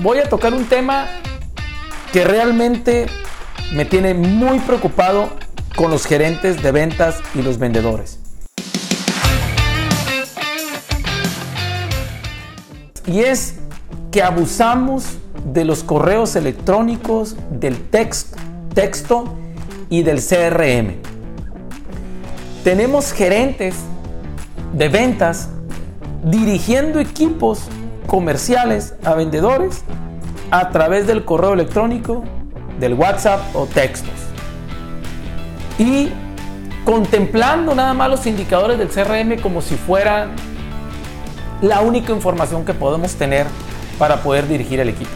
voy a tocar un tema que realmente me tiene muy preocupado con los gerentes de ventas y los vendedores. Y es que abusamos de los correos electrónicos, del texto y del CRM. Tenemos gerentes de ventas dirigiendo equipos comerciales a vendedores a través del correo electrónico, del WhatsApp o textos. Y contemplando nada más los indicadores del CRM como si fueran la única información que podemos tener para poder dirigir el equipo.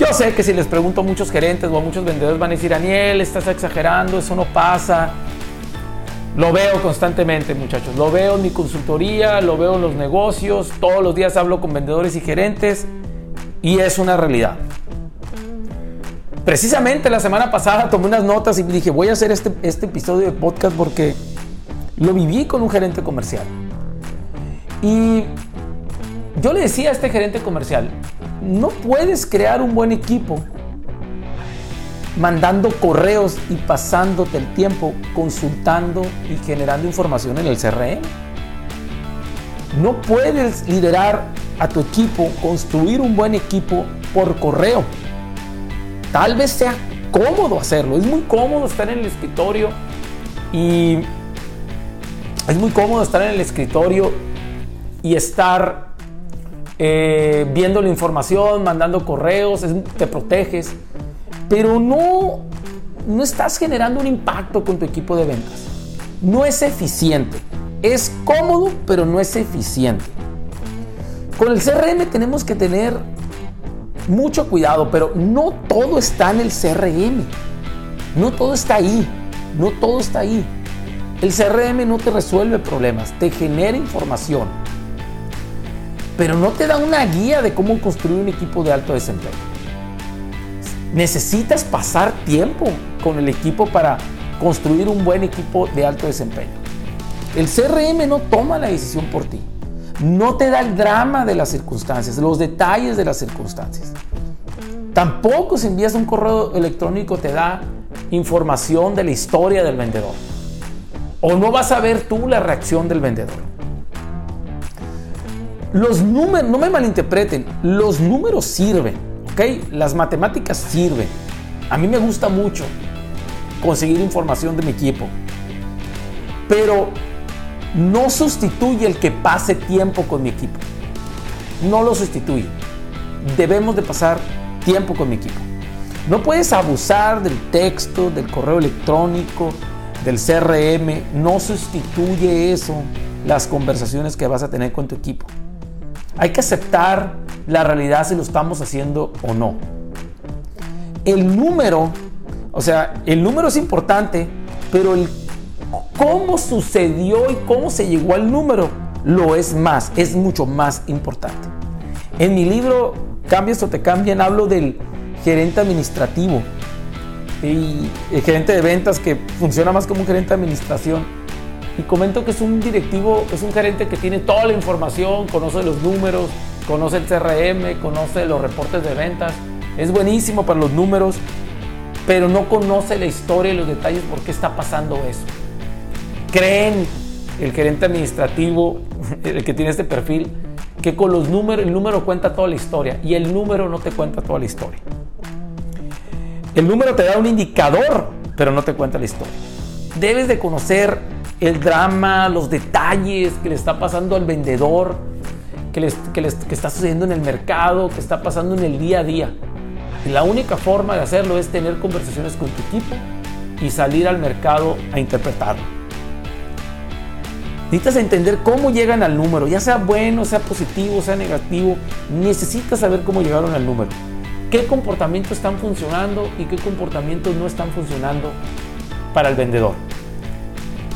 Yo sé que si les pregunto a muchos gerentes o a muchos vendedores van a decir, Daniel, estás exagerando, eso no pasa. Lo veo constantemente, muchachos. Lo veo en mi consultoría, lo veo en los negocios. Todos los días hablo con vendedores y gerentes y es una realidad. Precisamente la semana pasada tomé unas notas y dije, voy a hacer este, este episodio de podcast porque lo viví con un gerente comercial. Y yo le decía a este gerente comercial, no puedes crear un buen equipo mandando correos y pasándote el tiempo consultando y generando información en el CRM. No puedes liderar a tu equipo, construir un buen equipo por correo. Tal vez sea cómodo hacerlo, es muy cómodo estar en el escritorio y es muy cómodo estar en el escritorio y estar eh, viendo la información, mandando correos, te proteges, pero no, no estás generando un impacto con tu equipo de ventas. No es eficiente. Es cómodo, pero no es eficiente. Con el CRM tenemos que tener mucho cuidado, pero no todo está en el CRM. No todo está ahí. No todo está ahí. El CRM no te resuelve problemas, te genera información pero no te da una guía de cómo construir un equipo de alto desempeño. Necesitas pasar tiempo con el equipo para construir un buen equipo de alto desempeño. El CRM no toma la decisión por ti. No te da el drama de las circunstancias, los detalles de las circunstancias. Tampoco si envías un correo electrónico te da información de la historia del vendedor. O no vas a ver tú la reacción del vendedor. Los números, no me malinterpreten, los números sirven, ¿ok? Las matemáticas sirven. A mí me gusta mucho conseguir información de mi equipo, pero no sustituye el que pase tiempo con mi equipo. No lo sustituye. Debemos de pasar tiempo con mi equipo. No puedes abusar del texto, del correo electrónico, del CRM. No sustituye eso las conversaciones que vas a tener con tu equipo. Hay que aceptar la realidad si lo estamos haciendo o no. El número, o sea, el número es importante, pero el cómo sucedió y cómo se llegó al número lo es más, es mucho más importante. En mi libro Cambias o te cambian hablo del gerente administrativo y el gerente de ventas que funciona más como un gerente de administración y comento que es un directivo, es un gerente que tiene toda la información, conoce los números, conoce el CRM, conoce los reportes de ventas, es buenísimo para los números, pero no conoce la historia y los detalles por qué está pasando eso. Creen el gerente administrativo, el que tiene este perfil, que con los números, el número cuenta toda la historia y el número no te cuenta toda la historia. El número te da un indicador, pero no te cuenta la historia. Debes de conocer el drama, los detalles que le está pasando al vendedor, que, está sucediendo en el mercado, que está pasando en el día a día. Y la única forma de hacerlo es tener conversaciones con tu equipo y salir al mercado a interpretarlo. Necesitas entender cómo llegan al número, ya sea bueno, sea positivo, sea negativo. Necesitas saber cómo llegaron al número. ¿Qué comportamientos están funcionando y qué comportamientos no están funcionando para el vendedor?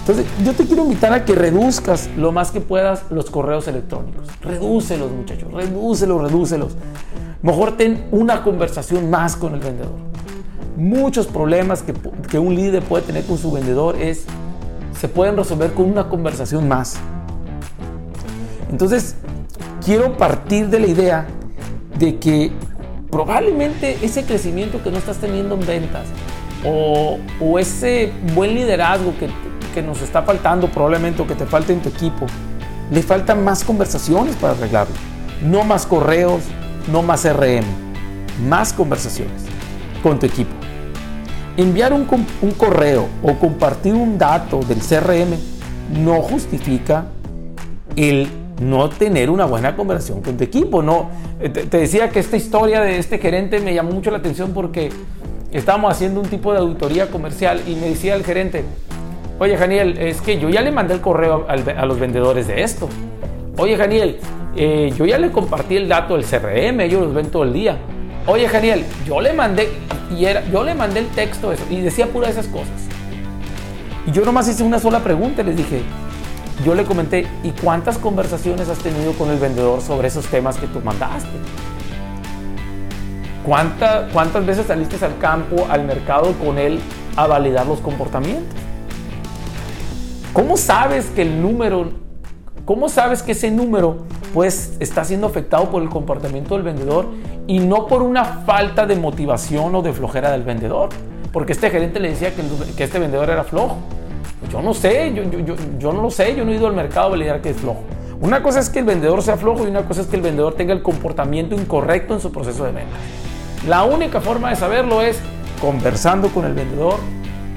Entonces, yo te quiero invitar a que reduzcas lo más que puedas los correos electrónicos. Redúcelos, muchachos, redúcelos, redúcelos. Mejor ten una conversación más con el vendedor. Muchos problemas que, que un líder puede tener con su vendedor es, se pueden resolver con una conversación más. Entonces, quiero partir de la idea de que probablemente ese crecimiento que no estás teniendo en ventas o, ese buen liderazgo que, que, nos está faltando probablemente o que te falta en tu equipo, le faltan más conversaciones para arreglarlo. No más correos, no más RM, más conversaciones con tu equipo. Enviar un, correo o compartir un dato del CRM no justifica el no tener una buena conversación con tu equipo. No, eh, te, decía que esta historia de este gerente me llamó mucho la atención porque estábamos haciendo un tipo de auditoría comercial y me decía el gerente, oye Janiel, es que yo ya le mandé el correo a los vendedores de esto. Oye Janiel, eh, yo ya le compartí el dato del CRM, ellos los ven todo el día. Oye Janiel, yo le mandé, y era, yo le mandé el texto eso, y decía pura esas cosas. Y yo nomás hice una sola pregunta, les dije, yo le comenté, ¿y cuántas conversaciones has tenido con el vendedor sobre esos temas que tú mandaste? ¿Cuántas veces saliste al campo, al mercado con él a validar los comportamientos? ¿Cómo sabes que el número, cómo sabes que ese número pues está siendo afectado por el comportamiento del vendedor y no por una falta de motivación o de flojera del vendedor? Porque este gerente le decía que, que este vendedor era flojo. Yo no sé, yo, yo, yo, no lo sé, yo no he ido al mercado a validar que es flojo. Una cosa es que el vendedor sea flojo y una cosa es que el vendedor tenga el comportamiento incorrecto en su proceso de venta. La única forma de saberlo es conversando con el vendedor,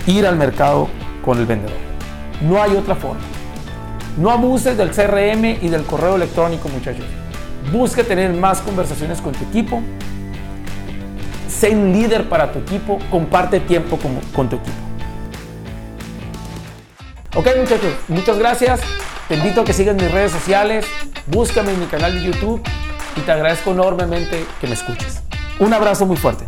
ir al mercado con el vendedor. No hay otra forma. No abuses del CRM y del correo electrónico, muchachos. Busca tener más conversaciones con tu equipo. Sé un líder para tu equipo. Comparte tiempo con, con tu equipo. Ok muchachos, muchas gracias. Te invito a que sigas mis redes sociales, búscame en mi canal de YouTube y te agradezco enormemente que me escuches. Un abrazo muy fuerte.